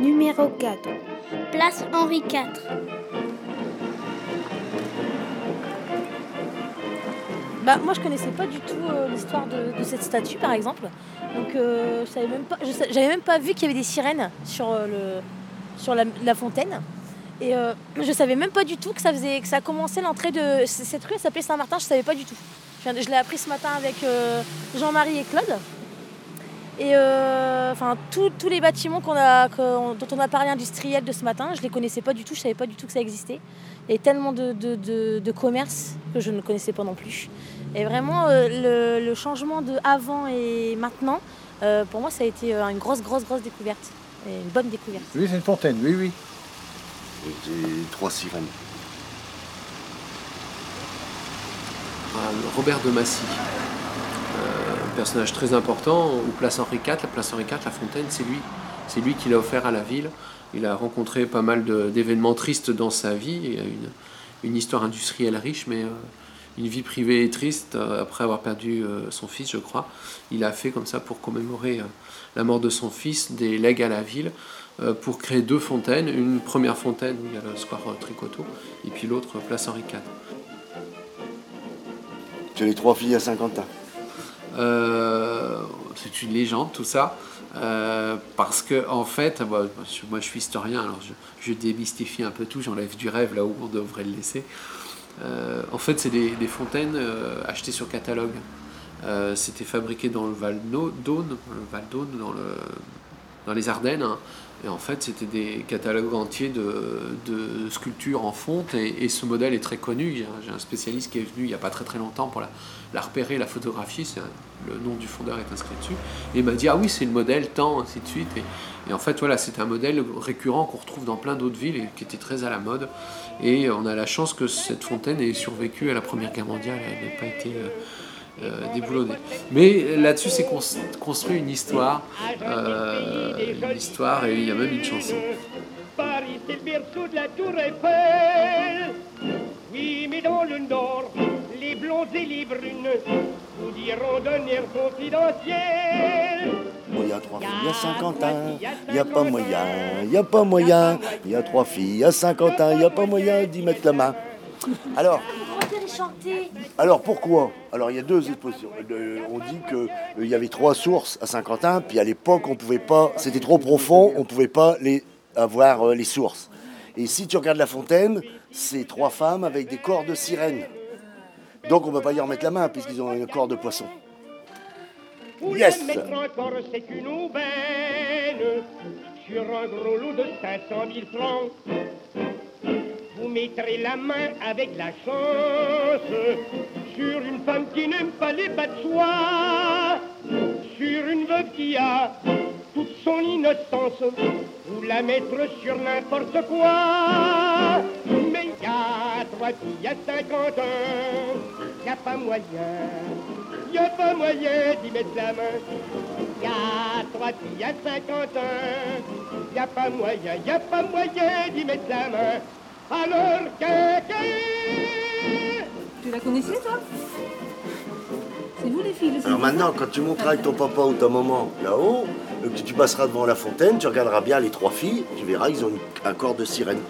Numéro 4. Place Henri IV. Bah, moi, je connaissais pas du tout euh, l'histoire de, cette statue, par exemple. Donc, euh, je savais même pas, j'avais même pas vu qu'il y avait des sirènes sur, euh, le, sur la, fontaine. Et je savais même pas du tout que ça faisait, que ça commençait l'entrée de cette rue. Elle s'appelait Saint-Martin. Je savais pas du tout. Je, je l'ai appris ce matin avec Jean-Marie et Claude. Et enfin, tous- tous les bâtiments qu'on a, dont on a parlé industriels de ce matin, je les connaissais pas du tout. Je savais pas du tout que ça existait. A tellement de, de, de, de commerces que je ne connaissais pas non plus. Et vraiment, euh, le, le changement de avant et maintenant, euh, pour moi, ça a été euh, une grosse, grosse, grosse découverte. Et une bonne découverte. Oui, c'est une fontaine, oui, oui. Et trois sirènes. Ah, Robert de Massy, personnage très important, ou Place Henri IV. La Place Henri IV, la fontaine, c'est lui. C'est lui qui l'a offert à la ville. Il a rencontré pas mal d'événements tristes dans sa vie. Il a une, histoire industrielle riche, mais euh, une vie privée triste euh, après avoir perdu euh, son fils, je crois. Il a fait comme ça pour commémorer la mort de son fils des legs à la ville pour créer deux fontaines. Une première fontaine où il y a le square Tricoteau et puis l'autre place Henri IV. C'est les trois filles à Saint-Quentin. Euh, c'est une légende tout ça. Euh, parce que en fait, moi, je- suis historien, alors je, démystifie un peu tout, j'enlève du rêve là où on devrait le laisser. Euh, en fait, c'est des, fontaines euh, achetées sur catalogue. Euh, C'était fabriqué dans le Val d'Aune, le Val d'Aune, dans, le, dans les Ardennes. hein. Et en fait, c'était des catalogues entiers de, sculptures en fonte. Et, ce modèle est très connu. J'ai un spécialiste qui est venu il n'y a pas très très longtemps pour la, repérer, la photographier. Le nom du fondeur est inscrit dessus. Et il m'a dit Ah oui, c'est le modèle tant, ainsi de suite. Et, et en fait, voilà, c'est un modèle récurrent qu'on retrouve dans plein d'autres villes et qui était très à la mode. Et on a la chance que cette fontaine ait survécu à la Première Guerre mondiale. Elle n'ait pas été. euh, euh, déboulonnée. Mais là-dessus, c'est cons- construit une histoire, euh, une histoire et il y a même une chanson. Paris, c'est le berceau de la tour Eiffel. Oui, mais dans le nord, les blondes et les brunes nous diront d'un air confidentiel. Il y a trois filles à Saint-Quentin, il n'y a pas moyen, il n'y a pas moyen. Il y a trois filles à Saint-Quentin, il n'y a pas moyen d'y mettre la main. Alors, alors pourquoi? Alors il y a deux expositions. Euh, on dit qu'il y avait trois sources à Saint-Quentin, puis à l'époque on pouvait pas, c'était trop profond, on pouvait pas les avoir euh, les sources. Et si tu regardes la fontaine, c'est trois femmes avec des corps de sirène. Donc on ne peut pas y remettre la main puisqu'ils ont un corps de poisson. Yes. Sur un gros lot de 500 000 francs. Vous mettrez la main avec la chance sur une femme qui n'aime pas les bas de soie, sur une veuve qui a toute son innocence, ou la mettre sur n'importe quoi. Mais y a trois filles à 50 ans, y a pas moyen, y a pas moyen d'y mettre la main. Y a trois filles à 50 ans, y a pas moyen, y a pas moyen d'y mettre la main. Alors Tu la connaissais, toi? C'est vous, les filles le Alors maintenant, quand tu monteras avec ton papa ou ta maman là-haut, euh, que tu passeras devant la fontaine, tu regarderas bien les trois filles, tu verras, ils ont un corps de sirène.